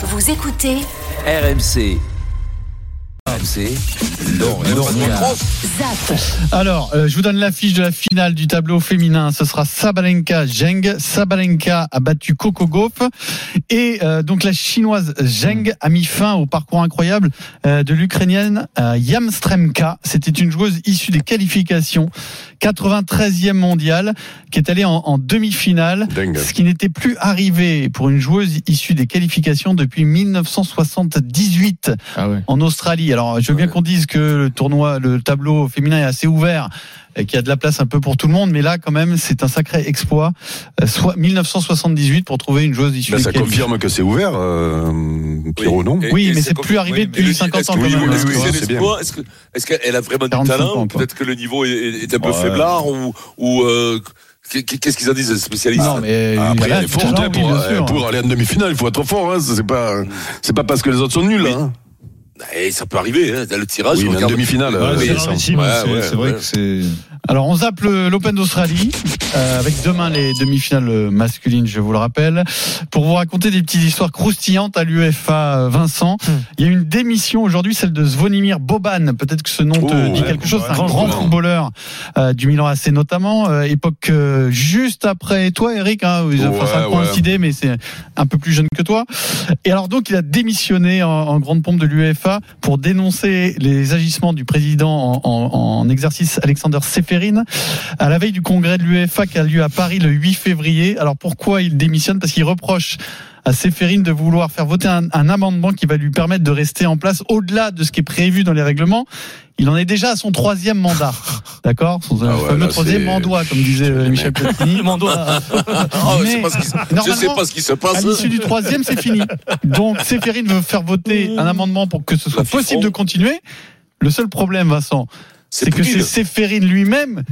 Vous écoutez RMC. RMC. ZAP. Alors, euh, je vous donne l'affiche de la finale du tableau féminin. Ce sera Sabalenka Zheng. Sabalenka a battu Coco Gauff. Et euh, donc la chinoise Zheng a mis fin au parcours incroyable euh, de l'Ukrainienne euh, Yamstremka. C'était une joueuse issue des qualifications, 93e mondiale, qui est allée en, en demi-finale. Ce qui n'était plus arrivé pour une joueuse issue des qualifications depuis 1978 Ah ouais. en Australie. Alors, je veux bien qu'on dise que le tournoi, le tableau féminin est assez ouvert et qu'il y a de la place un peu pour tout le monde, mais là, quand même, c'est un sacré exploit. Euh, Soit 1978 pour trouver une joueuse issue Ben, ça confirme que c'est ouvert, euh, Pierrot, non Et- Oui, et mais c'est plus arrivé oui, depuis Mais le- 50 est-ce ans que- quand oui, Est-ce que oui, c'est l'exploit Est-ce que- est-ce qu'elle a vraiment du 45 talent. Peut-être que le niveau est, est un peu Ouais. faiblard ou, ou euh, qu'est-ce qu'ils en disent les spécialistes Non, mais il Après, est forte talent, hein, oui, pour, pour aller en demi-finale. Il faut être fort. Hein, c'est pas, c'est pas parce que les autres sont nuls. Hein. Eh, ça peut arriver. Hein, dans le tirage, Oui, mais en regarde- demi-finale. Ouais, euh, c'est ouais, c'est ouais, c'est vrai ouais. que c'est. Alors, on zappe l'Open d'Australie, euh, avec demain les demi-finales masculines, je vous le rappelle. Pour vous raconter des petites histoires croustillantes à l'UFA, euh, Vincent, il y a une démission aujourd'hui, celle de Zvonimir Boban. Peut-être que ce nom te Oh, dit ouais, quelque chose. C'est un grand footballeur euh, du Milan AC notamment. euh, époque euh, juste après toi, Eric. Hein, où ils ont- ça a Ouais, ouais. coïncidé, mais c'est un peu plus jeune que toi. Et alors donc, il a démissionné en, en grande pompe de l'UEFA pour dénoncer les agissements du président en, en- en exercice Alexander Seferin à la veille du congrès de l'UEFA qui a lieu à Paris le 8 février. Alors pourquoi il démissionne? Parce qu'il reproche à Seferin de vouloir faire voter un, un amendement qui va lui permettre de rester en place au-delà de ce qui est prévu dans les règlements. Il en est déjà à son troisième mandat, d'accord? Son Ah ouais, fameux là, troisième mandat, comme disait euh, Michel Platini. Ah, je sais Mais pas ce qui se- je sais normalement, pas ce qui se à passe. l'issue du troisième, c'est fini. Donc, Séphérine veut faire voter un amendement pour que ce soit possible de continuer. Le seul problème, Vincent, c'est que c'est. Séphérine lui-même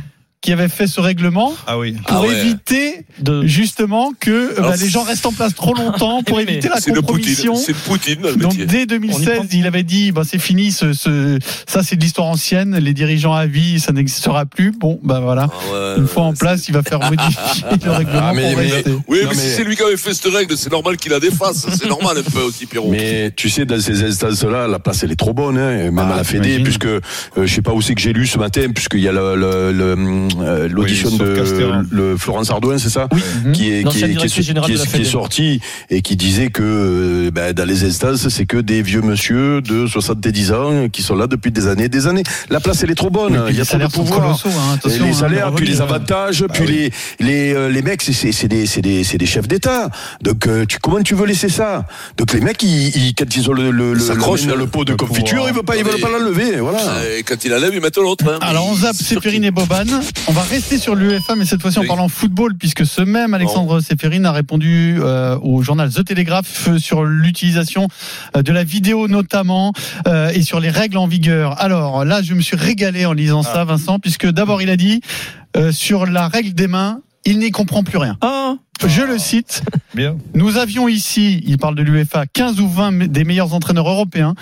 qui avait fait ce règlement Ah oui. pour Ah ouais. éviter justement que euh, Alors, bah, les gens restent en place trop longtemps pour éviter la Poutine. compromission. C'est Poutine, le Donc dès 2016, il avait dit bah c'est fini ce, ce ça c'est de l'histoire ancienne, les dirigeants à vie, ça n'existera plus. Bon bah voilà, Ah ouais, une fois en place, il va faire modifier le règlement Ah, mais- pour mais- rester. Oui, Non, mais, si c'est lui qui avait fait cette règle, c'est normal qu'il la défasse. C'est normal un peu aussi, Pierrot. Mais tu sais, dans ces instances-là, la place elle est trop bonne, hein, même Ah, à la Fédé, puisque euh, je sais pas où c'est que j'ai lu ce matin, puisqu'il y a le- le- le, euh, l'audition Oui, de le Florence Ardouin, c'est ça Mhm. qui est, qui, est, qui, est, directeur général qui est- de la qui est sorti et qui disait que ben, dans les instances, c'est que des vieux monsieur de 70 ans qui sont là depuis des années et des années. La place, elle est trop bonne. Oui, Il y a les trop de pouvoir. colossaux, hein, Et les hein, salaires, puis les revenu, avantages, puis les, les, euh, les mecs, c'est- des, c'est des, c'est des chefs d'État. Donc, tu, comment tu veux laisser ça? Donc, les mecs, ils, ils- quand ils ont le, le, le, s'accrochent, le, hein, le pot de le confiture, pouvoir. ils veulent pas, ils veulent pas l'enlever. Voilà. Euh, Quand il enlève, il met l'autre. hein. Alors on zappe Séphérine et Boban. On va rester sur l'UEFA, mais cette fois-ci en Oui. parlant football, puisque ce même Alexandre Séphérine a répondu euh, au journal The Telegraph euh, sur l'utilisation euh, de la vidéo notamment euh, et sur les règles en vigueur. Alors là, je me suis régalé en lisant ça, Vincent, puisque d'abord il a dit euh, sur la règle des mains, il n'y comprend plus rien. Ah, Je le cite. Bien. Nous avions ici, il parle de l'UEFA, 15 ou 20 me- des meilleurs entraîneurs européens.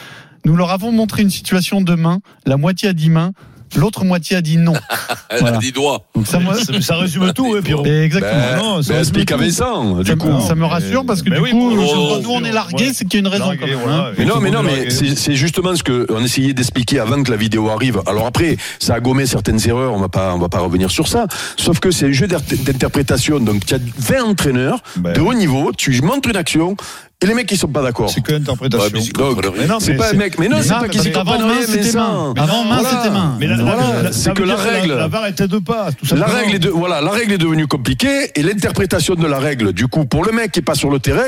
Nous leur avons montré une situation de main. La moitié a dit main, l'autre moitié a dit non. Elle Voilà. a dit doigt. Donc ça, moi, Ça, ça résume tout, hein, Pierrot. et exactement. Ben, non, ça ben, explique à. Vincent, du ça, coup. me- ça me rassure parce que Ben du oui, coup, nous on est largués, ouais. c'est qu'il y a une raison Largué, quand même. voilà. hein. Mais non, mais non, mais c'est justement ce que on essayait d'expliquer avant que la vidéo arrive. Alors après, ça a gommé certaines erreurs. On va pas, on va pas revenir sur ça. Sauf que c'est un jeu d'inter- d'interprétation. Donc, tu as 20 entraîneurs Ben. de haut niveau. Tu montres une action et les mecs ils sont pas d'accord. C'est que l'interprétation. Ouais, mais c'est Donc. Mais non, C'est pas un mec, mais non, c'est pas qu'ils comprennent main, rien, mais c'était ça. main. Avant, main, c'était main. Mais c'est que la règle- La, VAR était de pas, tout La simplement. règle est de, voilà, la règle est devenue compliquée et l'interprétation de la règle, du coup, pour le mec qui est pas sur le terrain,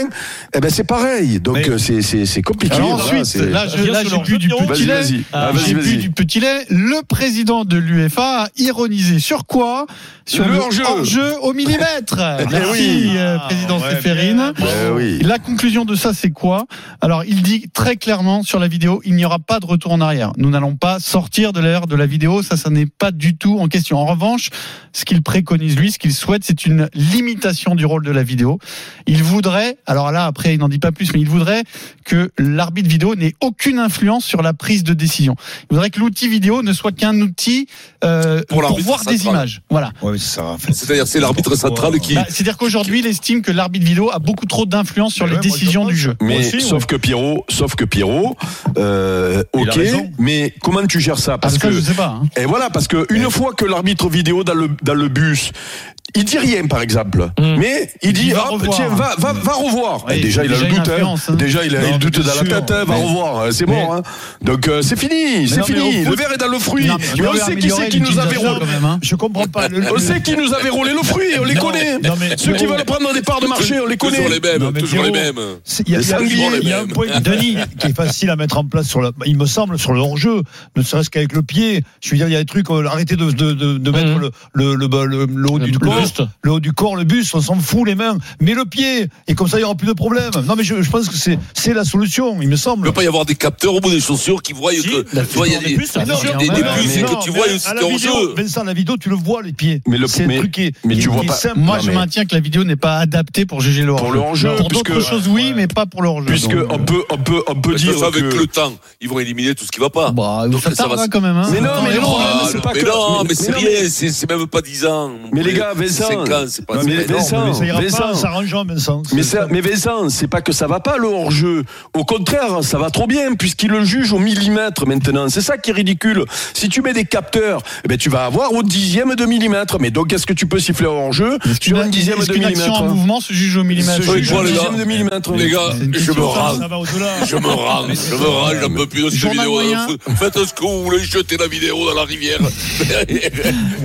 eh ben c'est pareil. Donc c'est c'est c'est compliqué. Ensuite, là, j'ai bu jeu, du petit lait. vas-y. Ah, Ah, vas-y, J'ai bu du petit lait. Le président de l'UEFA a ironisé sur quoi? Sur Le hors-jeu. hors-jeu au millimètre. Merci, oui. euh, président Ouais, Séphérine. Eh. La conclusion de ça, c'est quoi Alors, il dit très clairement sur la vidéo, il n'y aura pas de retour en arrière. Nous n'allons pas sortir de l'ère de la vidéo. Ça, ça n'est pas du tout en question. En revanche, ce qu'il préconise lui, ce qu'il souhaite, c'est une limitation du rôle de la vidéo. Il voudrait, alors là, après, il n'en dit pas plus, mais il voudrait que l'arbitre vidéo n'ait aucune influence sur la prise de décision. Il voudrait que l'outil vidéo ne soit qu'un outil euh, Pour voir des images. Voilà. Ouais, mais ça, en fait. C'est-à-dire, c'est l'arbitre central qui. Bah, C'est-à-dire qu'aujourd'hui, il estime que l'arbitre vidéo a beaucoup trop d'influence sur les décisions décision du jeu. Mais Aussi, sauf que Pierrot, sauf que Pierrot, euh, ok, mais comment tu gères ça? Parce que je sais pas. hein. et voilà, parce que une fois que l'arbitre vidéo dans le dans le bus, il dit rien par exemple, mais il dit hop, revoir. tiens va va va revoir. Oui, déjà il a déjà le doute, hein. hein. déjà il a Non, le doute dans la tête, hein, va revoir, euh, c'est mais- bon. Hein. Donc euh, c'est fini, c'est fini. au Le verre est dans le fruit. Non, mais on sait qui c'est qui nous avait roulé. hein. Je comprends pas. On sait qui nous avait roulé le fruit, on les connaît. Ceux qui veulent prendre des parts de marché, on les Toujours connaît. les mêmes, toujours les mêmes. Il y, a- un point, Denis, qui est facile à mettre en place sur il me semble, sur le hors-jeu, ne serait-ce qu'avec le pied. Je veux dire, il y a des trucs, euh, arrêtez de, de mettre le, le, le, le, le haut du corps, buste. le haut du corps, le buste, on s'en fout les mains. Mais le pied, et comme ça, il y aura plus de problème. Non, mais je, je pense que c'est, c'est la solution, il me Il semble. ne peut pas y avoir des capteurs au bout des chaussures qui voient que. tu vois, il y a des, puces, et que tu vois à c'est la en vidéo, jeu. Vincent, la vidéo, tu le vois, les pieds. Mais le- c'est mais- un truc qui est, mais tu qui vois est pas- simple. Moi, je maintiens que la vidéo n'est pas adaptée pour juger le Pour le Pour d'autres choses, oui, mais pas pour le. Puisque on peut on peut on peut dire ça, avec le temps, ils vont éliminer tout ce qui va pas. Bah, Donc, ça va quand même. Hein. Mais non, mais c'est pas mais que- non, mais- mais c'est mais non, rien, mais- c'est c'est même pas 10 ans. Mais les gars, Vincent. 5 ans, c'est pas Non, c'est mais. Vincent, mais ça ira Vincent. pas en s'arrangeant, Vincent. Mais, C'est ça, mais Vincent, c'est pas que ça va pas le hors-jeu. Au contraire, ça va trop bien puisqu'il le juge au millimètre maintenant. C'est ça qui est ridicule. Si tu mets des capteurs, eh ben tu vas avoir au dixième de millimètre. Mais donc est-ce que tu peux siffler hors-jeu sur un dixième de qu'une action en millimètre mouvement se juge au millimètre Se juge au les gars, dixième de millimètre. Les gars, je me rends. Je me rends, je me rends, j'en peux plus de cette vidéo. Faites ce que vous voulez, jetez la vidéo dans la rivière.